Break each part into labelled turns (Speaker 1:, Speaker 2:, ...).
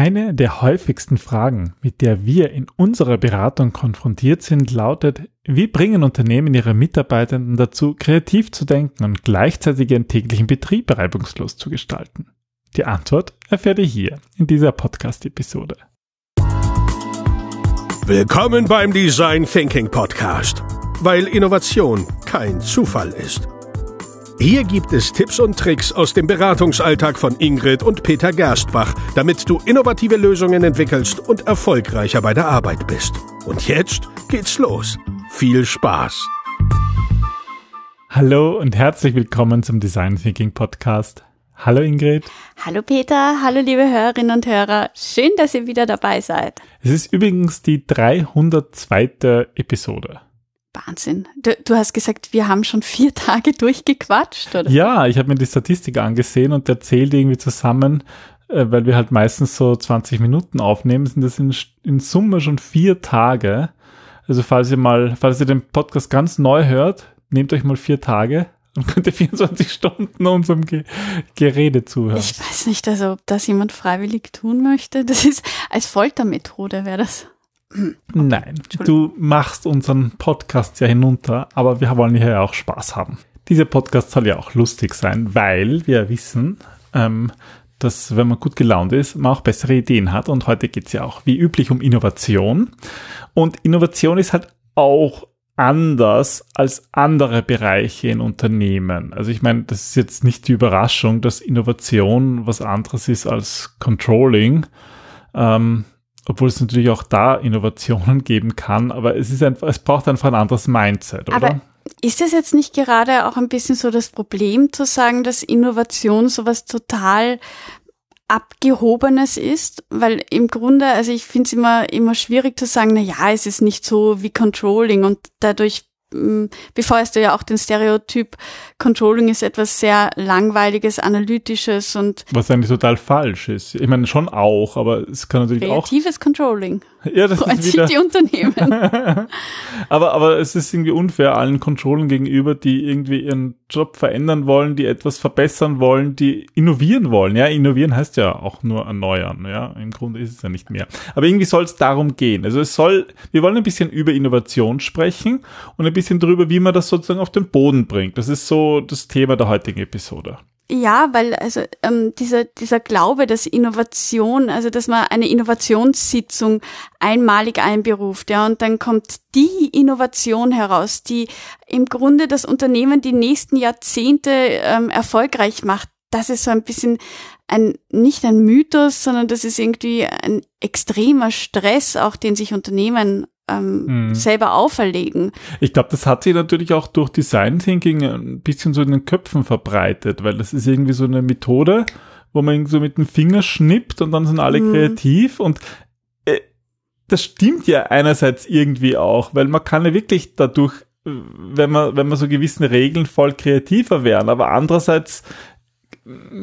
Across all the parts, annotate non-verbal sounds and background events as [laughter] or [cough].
Speaker 1: Eine der häufigsten Fragen, mit der wir in unserer Beratung konfrontiert sind, lautet, wie bringen Unternehmen ihre Mitarbeitenden dazu, kreativ zu denken und gleichzeitig ihren täglichen Betrieb reibungslos zu gestalten? Die Antwort erfährt ihr hier in dieser Podcast-Episode.
Speaker 2: Willkommen beim Design Thinking Podcast, weil Innovation kein Zufall ist. Hier gibt es Tipps und Tricks aus dem Beratungsalltag von Ingrid und Peter Gerstbach, damit du innovative Lösungen entwickelst und erfolgreicher bei der Arbeit bist. Und jetzt geht's los. Viel Spaß!
Speaker 1: Hallo und herzlich willkommen zum Design Thinking Podcast. Hallo Ingrid.
Speaker 3: Hallo Peter, hallo liebe Hörerinnen und Hörer. Schön, dass ihr wieder dabei seid.
Speaker 1: Es ist übrigens die 302. Episode.
Speaker 3: Wahnsinn. Du, du, hast gesagt, wir haben schon vier [laughs] Tage durchgequatscht, oder?
Speaker 1: Ja, ich habe mir die Statistik angesehen und der zählt irgendwie zusammen, äh, weil wir halt meistens so 20 Minuten aufnehmen, sind das in, in Summe schon vier Tage. Also falls ihr mal, falls ihr den Podcast ganz neu hört, nehmt euch mal vier Tage und [laughs] könnt ihr 24 Stunden unserem Ge Gerede zuhören.
Speaker 3: Ich weiß nicht, also ob das jemand freiwillig tun möchte. Das ist als Foltermethode wäre das.
Speaker 1: Nein, du machst unseren Podcast ja hinunter, aber wir wollen hier ja auch Spaß haben. Dieser Podcast soll ja auch lustig sein, weil wir wissen, ähm, dass wenn man gut gelaunt ist, man auch bessere Ideen hat. Und heute geht es ja auch wie üblich um Innovation. Und Innovation ist halt auch anders als andere Bereiche in Unternehmen. Also ich meine, das ist jetzt nicht die Überraschung, dass Innovation was anderes ist als Controlling. Ähm, obwohl es natürlich auch da Innovationen [laughs] geben kann, aber es ist einfach, es braucht einfach ein anderes Mindset, oder?
Speaker 3: Aber ist das jetzt nicht gerade auch ein bisschen so das Problem zu sagen, dass Innovation sowas total abgehobenes ist, weil im Grunde, also ich finde es immer immer schwierig zu sagen, na ja, es ist nicht so wie Controlling und dadurch befeuerst du ja auch den Stereotyp, Controlling ist etwas sehr langweiliges, analytisches und
Speaker 1: was eigentlich total falsch ist. Ich meine schon auch, aber es kann natürlich
Speaker 3: kreatives
Speaker 1: auch
Speaker 3: kreatives Controlling. [laughs]
Speaker 1: Ja, das
Speaker 3: Freuen
Speaker 1: ist wieder
Speaker 3: die Unternehmen. [laughs]
Speaker 1: aber aber es ist irgendwie unfair allen Controlling gegenüber, die irgendwie ihren Job verändern wollen, die etwas verbessern wollen, die innovieren wollen. Ja, innovieren heißt ja auch nur erneuern. Ja, im Grunde ist es ja nicht mehr. Aber irgendwie soll es darum gehen. Also es soll, wir wollen ein bisschen über Innovation sprechen und ein bisschen darüber, wie man das sozusagen auf den Boden bringt. Das ist so das Thema der heutigen Episode.
Speaker 3: Ja, weil also ähm, dieser dieser Glaube, dass Innovation, also dass man eine Innovationssitzung einmalig einberuft, ja, und dann kommt die Innovation heraus, die im Grunde das Unternehmen die nächsten Jahrzehnte ähm, erfolgreich macht. Das ist so ein bisschen ein nicht ein Mythos, sondern das ist irgendwie ein extremer Stress, auch den sich Unternehmen ähm, mhm. selber auferlegen.
Speaker 1: Ich glaube, das hat sich natürlich auch durch Design Thinking ein bisschen so in den Köpfen verbreitet, weil das ist irgendwie so eine Methode, wo man so mit dem Finger schnippt und dann sind alle mhm. kreativ und äh, das stimmt ja einerseits irgendwie auch, weil man kann ja wirklich dadurch wenn man, wenn man so gewissen Regeln voll kreativer wären, aber andererseits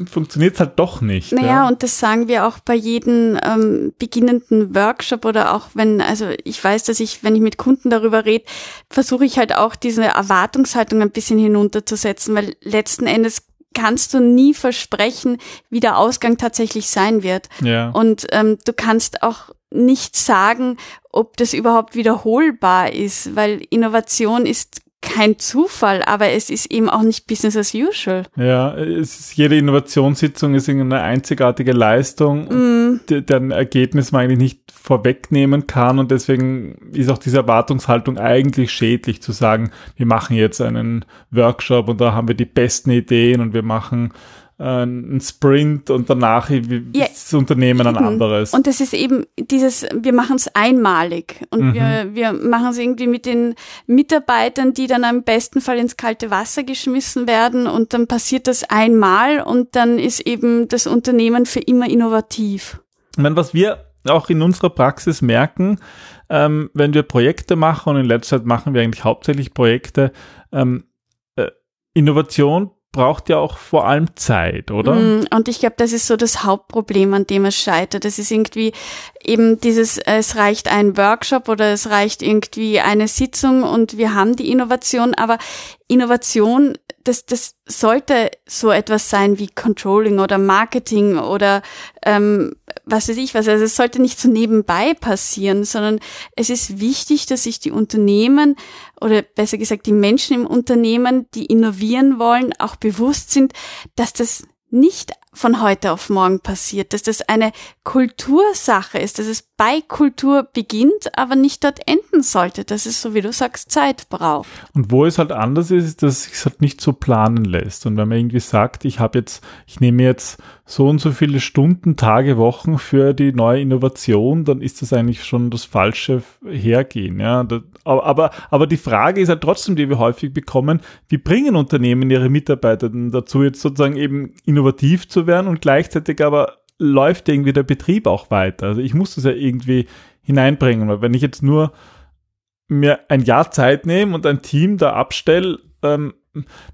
Speaker 1: funktioniert es halt doch nicht.
Speaker 3: Naja, ja. und das sagen wir auch bei jedem ähm, beginnenden Workshop oder auch wenn, also ich weiß, dass ich, wenn ich mit Kunden darüber rede, versuche ich halt auch diese Erwartungshaltung ein bisschen hinunterzusetzen, weil letzten Endes kannst du nie versprechen, wie der Ausgang tatsächlich sein wird.
Speaker 1: Ja.
Speaker 3: Und ähm, du kannst auch nicht sagen, ob das überhaupt wiederholbar ist, weil Innovation ist kein Zufall, aber es ist eben auch nicht Business as usual.
Speaker 1: Ja, es ist, jede Innovationssitzung ist eine einzigartige Leistung, mm. deren Ergebnis man eigentlich nicht vorwegnehmen kann und deswegen ist auch diese Erwartungshaltung eigentlich schädlich zu sagen, wir machen jetzt einen Workshop und da haben wir die besten Ideen und wir machen ein Sprint und danach ist ja, das Unternehmen ein anderes.
Speaker 3: Und das ist eben dieses, wir machen es einmalig und mhm. wir, wir machen es irgendwie mit den Mitarbeitern, die dann am besten Fall ins kalte Wasser geschmissen werden und dann passiert das einmal und dann ist eben das Unternehmen für immer innovativ.
Speaker 1: Ich meine, was wir auch in unserer Praxis merken, ähm, wenn wir Projekte machen und in letzter Zeit machen wir eigentlich hauptsächlich Projekte, ähm, äh, Innovation braucht ja auch vor allem Zeit, oder? Mm,
Speaker 3: und ich glaube, das ist so das Hauptproblem, an dem es scheitert. Das ist irgendwie eben dieses, es reicht ein Workshop oder es reicht irgendwie eine Sitzung und wir haben die Innovation, aber Innovation das, das sollte so etwas sein wie Controlling oder Marketing oder ähm, was weiß ich was. Also es sollte nicht so nebenbei passieren, sondern es ist wichtig, dass sich die Unternehmen oder besser gesagt die Menschen im Unternehmen, die innovieren wollen, auch bewusst sind, dass das nicht von heute auf morgen passiert, dass das eine Kultursache ist, dass es bei Kultur beginnt, aber nicht dort enden sollte, dass es, so wie du sagst, Zeit braucht.
Speaker 1: Und wo es halt anders ist, ist, dass es sich halt nicht so planen lässt. Und wenn man irgendwie sagt, ich habe jetzt, ich nehme jetzt so und so viele Stunden, Tage, Wochen für die neue Innovation, dann ist das eigentlich schon das falsche Hergehen. Ja, aber, aber, aber die Frage ist halt trotzdem, die wir häufig bekommen, wie bringen Unternehmen ihre Mitarbeiter dazu, jetzt sozusagen eben innovativ zu werden und gleichzeitig aber läuft irgendwie der Betrieb auch weiter. Also ich muss das ja irgendwie hineinbringen, weil wenn ich jetzt nur mir ein Jahr Zeit nehme und ein Team da abstelle, ähm,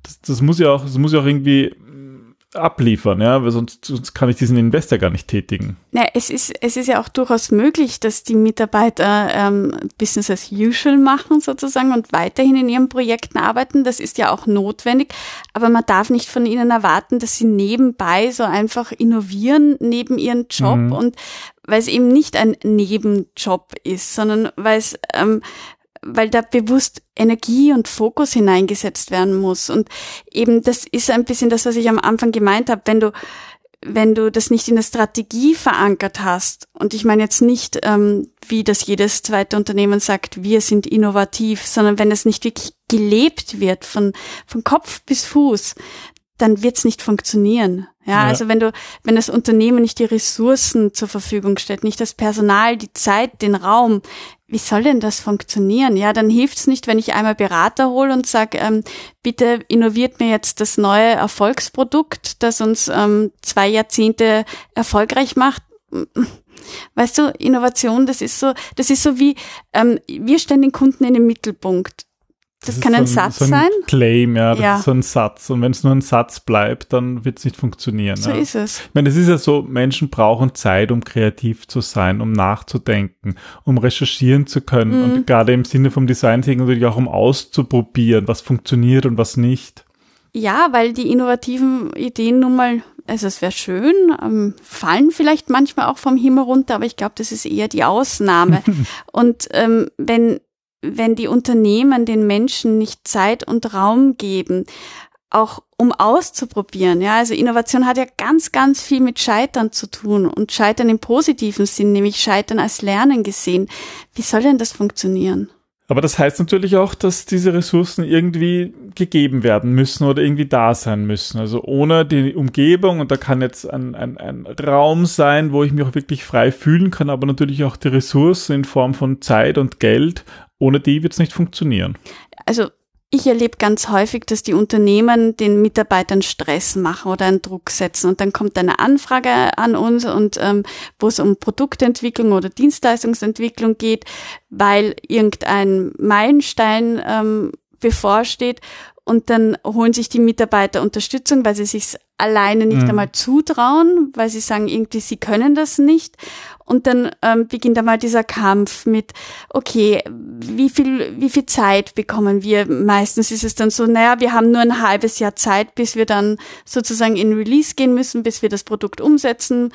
Speaker 1: das, das muss ja auch, das muss ja auch irgendwie abliefern, ja, weil sonst, sonst kann ich diesen Investor gar nicht tätigen.
Speaker 3: Ja, es ist, es ist ja auch durchaus möglich, dass die Mitarbeiter ähm, Business as usual machen sozusagen und weiterhin in ihren Projekten arbeiten. Das ist ja auch notwendig, aber man darf nicht von ihnen erwarten, dass sie nebenbei so einfach innovieren neben ihren Job mhm. und weil es eben nicht ein Nebenjob ist, sondern weil es ähm, weil da bewusst Energie und Fokus hineingesetzt werden muss. Und eben das ist ein bisschen das, was ich am Anfang gemeint habe. Wenn du wenn du das nicht in der Strategie verankert hast, und ich meine jetzt nicht, ähm, wie das jedes zweite Unternehmen sagt, wir sind innovativ, sondern wenn es nicht wirklich gelebt wird von, von Kopf bis Fuß, dann wird's nicht funktionieren. Ja, ja, also wenn du, wenn das Unternehmen nicht die Ressourcen zur Verfügung stellt, nicht das Personal, die Zeit, den Raum, wie soll denn das funktionieren? Ja, dann hilft's nicht, wenn ich einmal Berater hole und sage, ähm, bitte innoviert mir jetzt das neue Erfolgsprodukt, das uns ähm, zwei Jahrzehnte erfolgreich macht. Weißt du, Innovation, das ist so, das ist so wie, ähm, wir stellen den Kunden in den Mittelpunkt. Das, das kann ein, so ein, Satz
Speaker 1: so ein
Speaker 3: sein.
Speaker 1: Claim, ja, das ja. ist so ein Satz. Und wenn es nur ein Satz bleibt, dann wird es nicht funktionieren.
Speaker 3: So
Speaker 1: ja.
Speaker 3: ist es.
Speaker 1: Ich meine, es ist ja so, Menschen brauchen Zeit, um kreativ zu sein, um nachzudenken, um recherchieren zu können. Mhm. Und gerade im Sinne vom Design Thinking natürlich auch um auszuprobieren, was funktioniert und was nicht.
Speaker 3: Ja, weil die innovativen Ideen nun mal also es wäre schön, ähm, fallen vielleicht manchmal auch vom Himmel runter, aber ich glaube, das ist eher die Ausnahme. [laughs] und ähm, wenn wenn die Unternehmen den Menschen nicht Zeit und Raum geben, auch um auszuprobieren. Ja, also Innovation hat ja ganz, ganz viel mit Scheitern zu tun und Scheitern im positiven Sinn, nämlich Scheitern als Lernen gesehen. Wie soll denn das funktionieren?
Speaker 1: Aber das heißt natürlich auch, dass diese Ressourcen irgendwie gegeben werden müssen oder irgendwie da sein müssen. Also ohne die Umgebung, und da kann jetzt ein, ein, ein Raum sein, wo ich mich auch wirklich frei fühlen kann, aber natürlich auch die Ressourcen in Form von Zeit und Geld ohne die wird es nicht funktionieren.
Speaker 3: Also ich erlebe ganz häufig, dass die Unternehmen den Mitarbeitern Stress machen oder einen Druck setzen und dann kommt eine Anfrage an uns und ähm, wo es um Produktentwicklung oder Dienstleistungsentwicklung geht, weil irgendein Meilenstein ähm, bevorsteht und dann holen sich die Mitarbeiter Unterstützung, weil sie sich alleine nicht mhm. einmal zutrauen, weil sie sagen irgendwie sie können das nicht und dann ähm, beginnt einmal dieser Kampf mit, okay, wie viel, wie viel Zeit bekommen wir? Meistens ist es dann so, naja, wir haben nur ein halbes Jahr Zeit, bis wir dann sozusagen in Release gehen müssen, bis wir das Produkt umsetzen,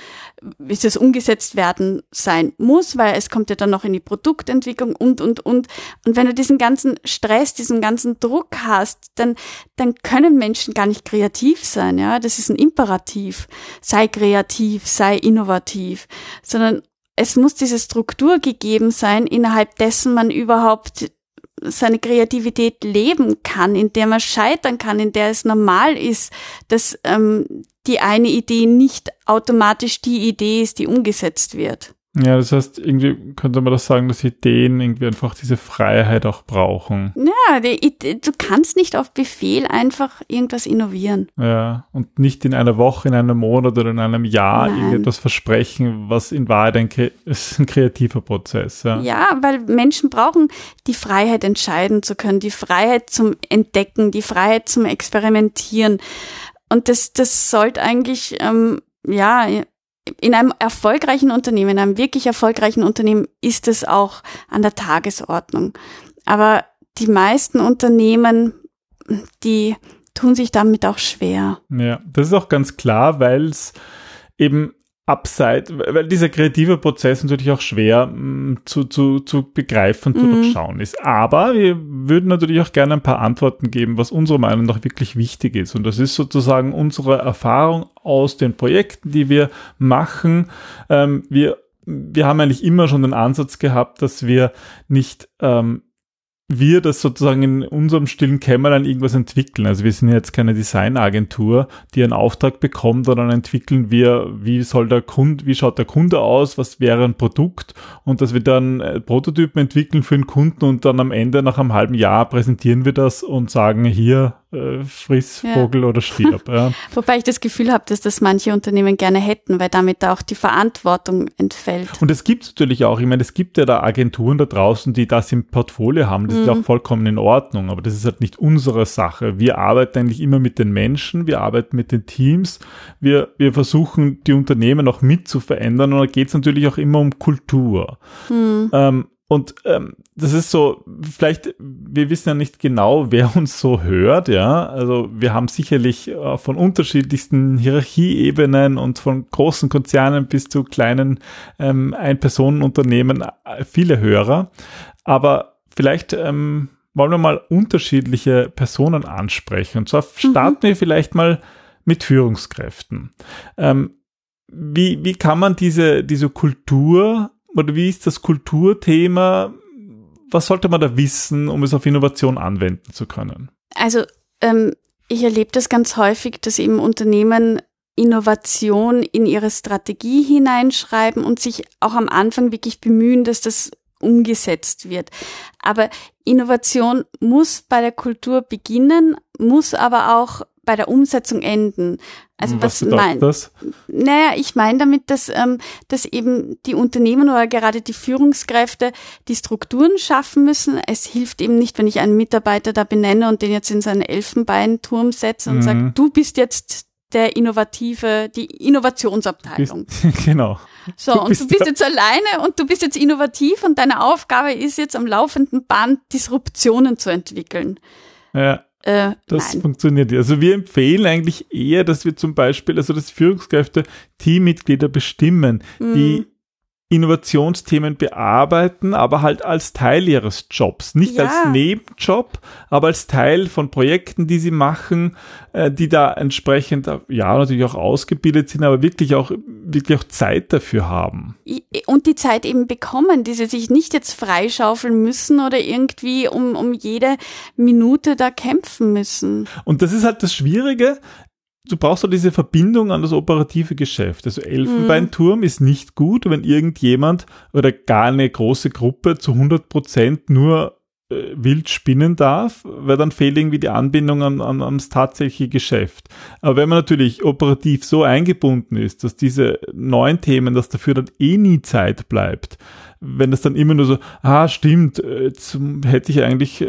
Speaker 3: bis es umgesetzt werden sein muss, weil es kommt ja dann noch in die Produktentwicklung und, und, und. Und wenn du diesen ganzen Stress, diesen ganzen Druck hast, dann, dann können Menschen gar nicht kreativ sein, ja. Das ist ein Imperativ. Sei kreativ, sei innovativ, sondern es muss diese Struktur gegeben sein, innerhalb dessen man überhaupt seine Kreativität leben kann, in der man scheitern kann, in der es normal ist, dass ähm, die eine Idee nicht automatisch die Idee ist, die umgesetzt wird.
Speaker 1: Ja, das heißt, irgendwie könnte man das sagen, dass Ideen irgendwie einfach diese Freiheit auch brauchen.
Speaker 3: Ja, die, du kannst nicht auf Befehl einfach irgendwas innovieren.
Speaker 1: Ja, und nicht in einer Woche, in einem Monat oder in einem Jahr Nein. irgendetwas versprechen, was in Wahrheit ein, [laughs] ist ein kreativer Prozess. Ja.
Speaker 3: ja, weil Menschen brauchen die Freiheit, entscheiden zu können, die Freiheit zum Entdecken, die Freiheit zum Experimentieren. Und das, das sollte eigentlich, ähm, ja, in einem erfolgreichen Unternehmen, in einem wirklich erfolgreichen Unternehmen ist es auch an der Tagesordnung. Aber die meisten Unternehmen, die tun sich damit auch schwer.
Speaker 1: Ja, das ist auch ganz klar, weil es eben abseits, weil dieser kreative Prozess natürlich auch schwer mh, mm, zu, zu, zu begreifen, zu mhm. durchschauen ist. Aber wir würden natürlich auch gerne ein paar Antworten geben, was unserer Meinung nach wirklich wichtig ist. Und das ist sozusagen unsere Erfahrung aus den Projekten, die wir machen. Ähm, wir, wir haben eigentlich immer schon den Ansatz gehabt, dass wir nicht ähm, wir das sozusagen in unserem stillen Kämmerlein irgendwas entwickeln. Also wir sind jetzt keine Designagentur, die einen Auftrag bekommt, sondern entwickeln wir, wie soll der Kunde, wie schaut der Kunde aus, was wäre ein Produkt und dass wir dann äh, Prototypen entwickeln für den Kunden und dann am Ende nach einem halben Jahr präsentieren wir das und sagen hier, äh, friss Vogel ja. oder stirb. Ja.
Speaker 3: Wobei ich das Gefühl habe, dass das manche Unternehmen gerne hätten, weil damit auch die Verantwortung entfällt.
Speaker 1: Und es gibt natürlich auch, ich meine, es gibt ja da Agenturen da draußen, die das im Portfolio haben. Das mhm. ist ja auch vollkommen in Ordnung, aber das ist halt nicht unsere Sache. Wir arbeiten eigentlich immer mit den Menschen, wir arbeiten mit den Teams, wir, wir versuchen die Unternehmen auch mit zu verändern und da geht es natürlich auch immer um Kultur. Mhm. Ähm, und ähm, das ist so, vielleicht, wir wissen ja nicht genau, wer uns so hört, ja. Also wir haben sicherlich äh, von unterschiedlichsten Hierarchieebenen und von großen Konzernen bis zu kleinen ähm, Ein-Personen-Unternehmen äh, viele Hörer. Aber vielleicht ähm, wollen wir mal unterschiedliche Personen ansprechen. Und zwar mhm. starten mhm. wir vielleicht mal mit Führungskräften. Ähm, wie, wie kann man diese, diese Kultur oder wie ist das Kulturthema? Was sollte man da wissen, um es auf Innovation anwenden zu können?
Speaker 3: Also ähm, ich erlebe das ganz häufig, dass eben Unternehmen Innovation in ihre Strategie hineinschreiben und sich auch am Anfang wirklich bemühen, dass das umgesetzt wird. Aber Innovation muss bei der Kultur beginnen, muss aber auch bei der Umsetzung enden.
Speaker 1: Also was, was mein, das?
Speaker 3: Naja, ich meine damit, dass, ähm, dass eben die Unternehmen oder gerade die Führungskräfte die Strukturen schaffen müssen. Es hilft eben nicht, wenn ich einen Mitarbeiter da benenne und den jetzt in seinen Elfenbeinturm setze und mhm. sage, du bist jetzt der innovative, die Innovationsabteilung.
Speaker 1: Bist, [laughs] genau.
Speaker 3: So, du und du bist jetzt alleine und du bist jetzt innovativ und deine Aufgabe ist jetzt am laufenden Band Disruptionen zu entwickeln.
Speaker 1: Ja. Äh, das nein. funktioniert. Also wir empfehlen eigentlich eher, dass wir zum Beispiel, also dass Führungskräfte Teammitglieder bestimmen, mhm. die Innovationsthemen bearbeiten, aber halt als Teil ihres Jobs. Nicht ja. als Nebenjob, aber als Teil von Projekten, die sie machen, äh, die da entsprechend, ja, natürlich auch ausgebildet sind, aber wirklich auch, wirklich auch Zeit dafür haben.
Speaker 3: Und die Zeit eben bekommen, die sie sich nicht jetzt freischaufeln müssen oder irgendwie um, um jede Minute da kämpfen müssen.
Speaker 1: Und das ist halt das Schwierige du brauchst doch diese Verbindung an das operative Geschäft. Also Elfenbeinturm mhm. ist nicht gut, wenn irgendjemand oder gar eine große Gruppe zu 100 Prozent nur äh, wild spinnen darf, weil dann fehlt irgendwie die Anbindung an, an, ans tatsächliche Geschäft. Aber wenn man natürlich operativ so eingebunden ist, dass diese neuen Themen, dass dafür dann eh nie Zeit bleibt, wenn das dann immer nur so, ah, stimmt, äh, jetzt hätte ich eigentlich äh,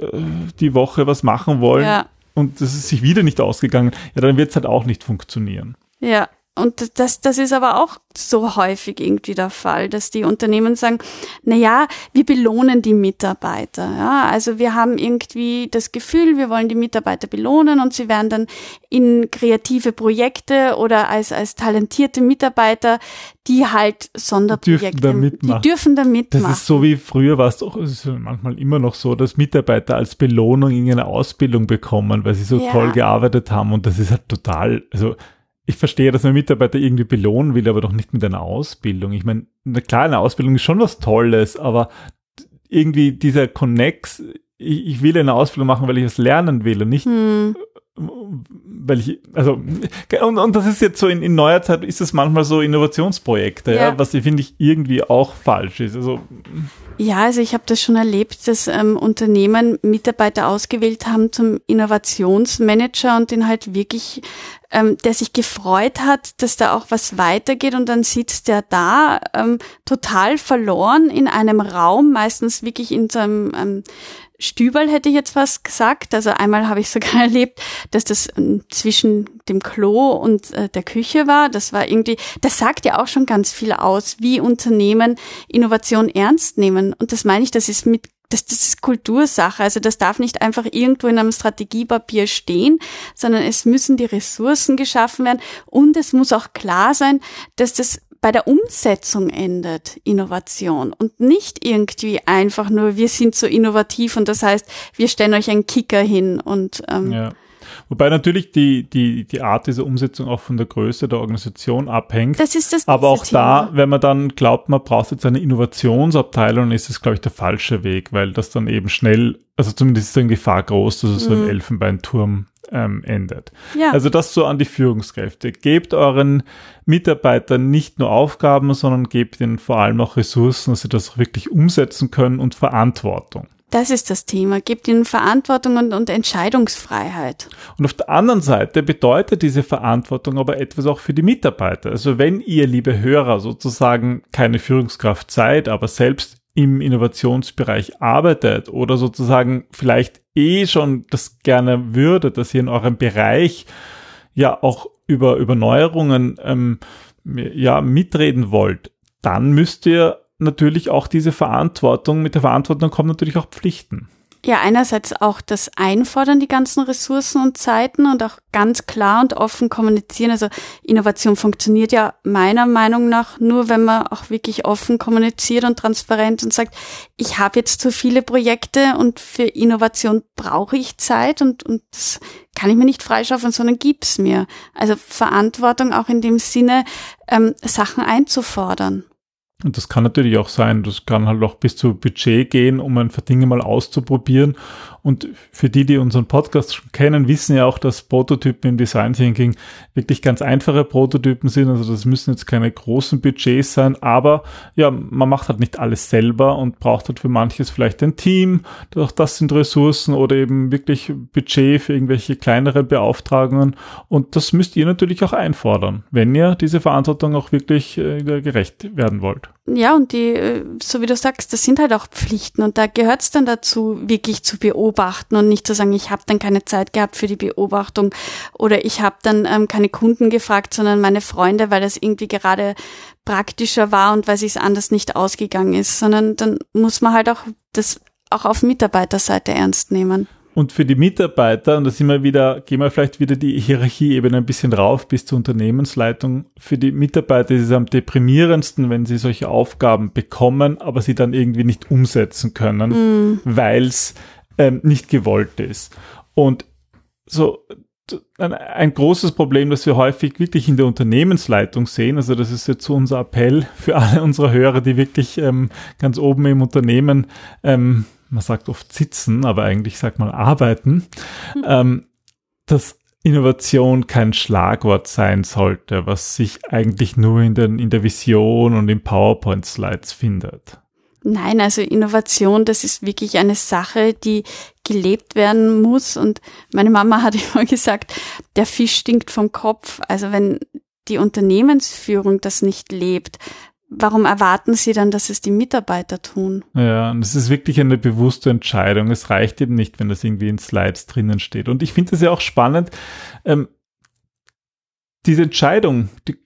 Speaker 1: die Woche was machen wollen. Ja und das ist sich wieder nicht ausgegangen, ja, dann wird es halt auch nicht funktionieren.
Speaker 3: Ja, und das, das ist aber auch so häufig irgendwie der Fall, dass die Unternehmen sagen, na ja, wir belohnen die Mitarbeiter. Ja, also wir haben irgendwie das Gefühl, wir wollen die Mitarbeiter belohnen und sie werden dann in kreative Projekte oder als, als talentierte Mitarbeiter, die halt Sonderprojekte,
Speaker 1: dürfen da mitmachen.
Speaker 3: die dürfen da mitmachen.
Speaker 1: Das ist so wie früher war es doch, es ist manchmal immer noch so, dass Mitarbeiter als Belohnung irgendeine Ausbildung bekommen, weil sie so ja. toll gearbeitet haben und das ist halt total, also ich verstehe, dass man Mitarbeiter irgendwie belohnen will, aber doch nicht mit einer Ausbildung. Ich meine, klar, eine Ausbildung ist schon was Tolles, aber irgendwie dieser Connex, ich, ich will eine Ausbildung machen, weil ich es lernen will und nicht, hm. weil ich, also, und, und das ist jetzt so in, in neuer Zeit ist es manchmal so Innovationsprojekte, ja. ja was ich finde ich irgendwie auch falsch ist. Also,
Speaker 3: ja, also ich habe das schon erlebt, dass ähm, Unternehmen Mitarbeiter ausgewählt haben zum Innovationsmanager und den halt wirklich ähm, der sich gefreut hat, dass da auch was weitergeht und dann sitzt der da ähm, total verloren in einem Raum, meistens wirklich in so einem ähm, Stüberl hätte ich jetzt was gesagt. Also einmal habe ich sogar [laughs] erlebt, dass das ähm, zwischen dem Klo und äh, der Küche war. Das war irgendwie, das sagt ja auch schon ganz viel aus, wie Unternehmen Innovation ernst nehmen. Und das meine ich, das ist mit das, das ist Kultursache. Also das darf nicht einfach irgendwo in einem Strategiepapier stehen, sondern es müssen die Ressourcen geschaffen werden und es muss auch klar sein, dass das bei der Umsetzung endet Innovation und nicht irgendwie einfach nur, wir sind so innovativ und das heißt, wir stellen euch einen Kicker hin und ähm,
Speaker 1: ja. Wobei natürlich die, die, die Art dieser Umsetzung auch von der Größe der Organisation abhängt.
Speaker 3: Das ist das
Speaker 1: Aber auch
Speaker 3: Thema.
Speaker 1: da, wenn man dann glaubt, man braucht jetzt eine Innovationsabteilung, ist es, glaube ich, der falsche Weg, weil das dann eben schnell, also zumindest ist dann Gefahr groß, dass es so im Elfenbeinturm ähm, endet.
Speaker 3: Ja.
Speaker 1: Also das so an die Führungskräfte. Gebt euren Mitarbeitern nicht nur Aufgaben, sondern gebt ihnen vor allem auch Ressourcen, dass sie das wirklich umsetzen können und Verantwortung.
Speaker 3: Das ist das Thema. Gebt ihnen Verantwortung und, und Entscheidungsfreiheit.
Speaker 1: Und auf der anderen Seite bedeutet diese Verantwortung aber etwas auch für die Mitarbeiter. Also wenn ihr, liebe Hörer, sozusagen keine Führungskraft seid, aber selbst im Innovationsbereich arbeitet oder sozusagen vielleicht eh schon das gerne würdet, dass ihr in eurem Bereich ja auch über, über Neuerungen ähm, ja, mitreden wollt, dann müsst ihr natürlich auch diese Verantwortung, mit der Verantwortung kommen natürlich auch Pflichten.
Speaker 3: Ja, einerseits auch das Einfordern, die ganzen Ressourcen und Zeiten und auch ganz klar und offen kommunizieren. Also Innovation funktioniert ja meiner Meinung nach nur, wenn man auch wirklich offen kommuniziert und transparent und sagt, ich habe jetzt zu viele Projekte und für Innovation brauche ich Zeit und, und das kann ich mir nicht freischaffen, sondern gib's mir. Also Verantwortung auch in dem Sinne, ähm, Sachen einzufordern.
Speaker 1: Und das kann natürlich auch sein, das kann halt auch bis zu Budget gehen, um ein paar Dinge mal auszuprobieren. Und für die, die unseren Podcast schon kennen, wissen ja auch, dass Prototypen im Design Thinking wirklich ganz einfache Prototypen sind. Also das müssen jetzt keine großen Budgets sein, aber ja, man macht halt nicht alles selber und braucht halt für manches vielleicht ein Team. Auch das sind Ressourcen oder eben wirklich Budget für irgendwelche kleinere Beauftragungen. Und das müsst ihr natürlich auch einfordern, wenn ihr diese Verantwortung auch wirklich äh, gerecht werden wollt.
Speaker 3: Ja, und die, äh, so wie du sagst, das sind halt auch Pflichten und da gehört es dann dazu, wirklich zu beobachten und nicht zu sagen, ich habe dann keine Zeit gehabt für die Beobachtung oder ich habe dann ähm, keine Kunden gefragt, sondern meine Freunde, weil das irgendwie gerade praktischer war und weil es anders nicht ausgegangen ist, sondern dann muss man halt auch das auch auf Mitarbeiterseite ernst nehmen.
Speaker 1: Und für die Mitarbeiter, und da sind wir wieder, gehen wir vielleicht wieder die Hierarchieebene ein bisschen rauf bis zur Unternehmensleitung. Für die Mitarbeiter ist es am deprimierendsten, wenn sie solche Aufgaben bekommen, aber sie dann irgendwie nicht umsetzen können, mm. weil es ähm, nicht gewollt ist. Und so ein, ein, großes Problem, das wir häufig wirklich in der Unternehmensleitung sehen. Also das ist jetzt so unser Appell für alle unsere Hörer, die wirklich ähm, ganz oben im Unternehmen ähm, man sagt oft sitzen, aber eigentlich sagt man arbeiten, mhm. dass Innovation kein Schlagwort sein sollte, was sich eigentlich nur in, den, in der Vision und in PowerPoint-Slides findet.
Speaker 3: Nein, also Innovation, das ist wirklich eine Sache, die gelebt werden muss. Und meine Mama hat [laughs] immer gesagt, der Fisch stinkt vom Kopf. Also wenn die Unternehmensführung das nicht lebt, warum erwarten Sie dann, dass es die Mitarbeiter tun?
Speaker 1: Ja, und es ist wirklich eine bewusste Entscheidung. Es reicht eben nicht, wenn das irgendwie in Slides drinnen steht. Und ich finde es ja auch spannend, ähm, diese Entscheidung, die,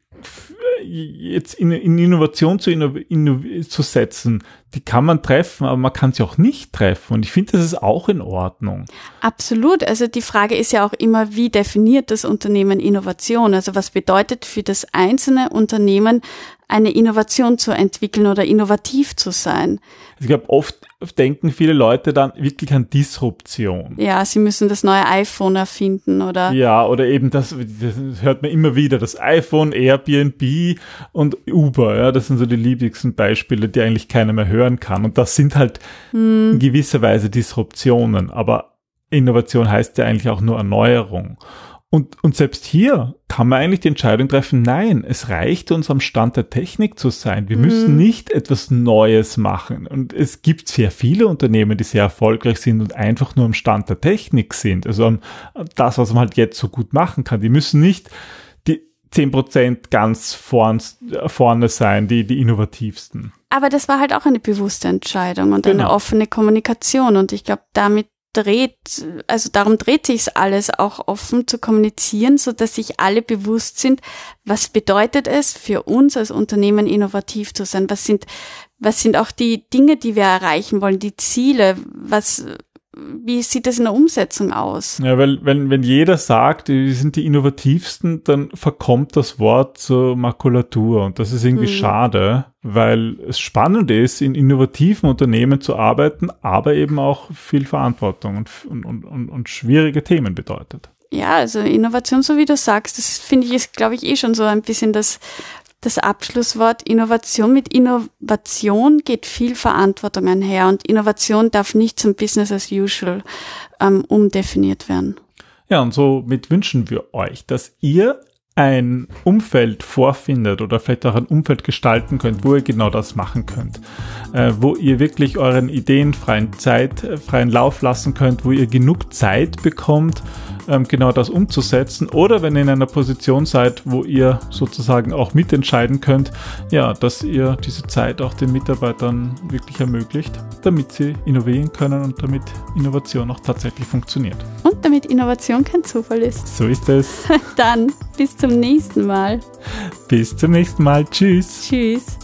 Speaker 1: jetzt in, in Innovation zu, inno, inno, zu setzen, die kann man treffen, aber man kann sie auch nicht treffen. Und ich finde, das ist auch in Ordnung.
Speaker 3: Absolut. Also die Frage ist ja auch immer, wie definiert das Unternehmen Innovation? Also was bedeutet für das einzelne Unternehmen eine Innovation zu entwickeln oder innovativ zu sein.
Speaker 1: Ich glaube, oft denken viele Leute dann wirklich an Disruption.
Speaker 3: Ja, sie müssen das neue iPhone erfinden oder.
Speaker 1: Ja, oder eben das, das hört man immer wieder, das iPhone, Airbnb und Uber, ja, das sind so die liebigsten Beispiele, die eigentlich keiner mehr hören kann. Und das sind halt hm. in gewisser Weise Disruptionen. Aber Innovation heißt ja eigentlich auch nur Erneuerung. Und, und selbst hier kann man eigentlich die Entscheidung treffen, nein, es reicht uns am Stand der Technik zu sein. Wir mhm. müssen nicht etwas Neues machen. Und es gibt sehr viele Unternehmen, die sehr erfolgreich sind und einfach nur am Stand der Technik sind. Also um, das, was man halt jetzt so gut machen kann. Die müssen nicht die zehn Prozent ganz vorn, vorne sein, die, die innovativsten.
Speaker 3: Aber das war halt auch eine bewusste Entscheidung und genau. eine offene Kommunikation. Und ich glaube, damit dreht, also darum dreht sich alles auch offen zu kommunizieren, so dass sich alle bewusst sind, was bedeutet es für uns als Unternehmen innovativ zu sein? Was sind, was sind auch die Dinge, die wir erreichen wollen, die Ziele? Was, wie sieht das in der Umsetzung aus?
Speaker 1: Ja, weil wenn, wenn jeder sagt, wir sind die innovativsten, dann verkommt das Wort zur Makulatur und das ist irgendwie hm. schade, weil es spannend ist, in innovativen Unternehmen zu arbeiten, aber eben auch viel Verantwortung und, und, und, und schwierige Themen bedeutet.
Speaker 3: Ja, also Innovation, so wie du sagst, das finde ich ist, glaube ich, eh schon so ein bisschen das das Abschlusswort Innovation. Mit Innovation geht viel Verantwortung einher und Innovation darf nicht zum Business as usual ähm, umdefiniert werden.
Speaker 1: Ja, und somit wünschen wir euch, dass ihr ein Umfeld vorfindet oder vielleicht auch ein Umfeld gestalten könnt, wo ihr genau das machen könnt, äh, wo ihr wirklich euren Ideen freien Zeit, freien Lauf lassen könnt, wo ihr genug Zeit bekommt, ähm, genau das umzusetzen oder wenn ihr in einer Position seid, wo ihr sozusagen auch mitentscheiden könnt, ja, dass ihr diese Zeit auch den Mitarbeitern wirklich ermöglicht, damit sie innovieren können und damit Innovation auch tatsächlich funktioniert.
Speaker 3: Und damit Innovation kein Zufall ist.
Speaker 1: So ist es. [laughs]
Speaker 3: Dann bis zum nächsten Mal.
Speaker 1: Bis zum nächsten Mal. Tschüss.
Speaker 3: Tschüss.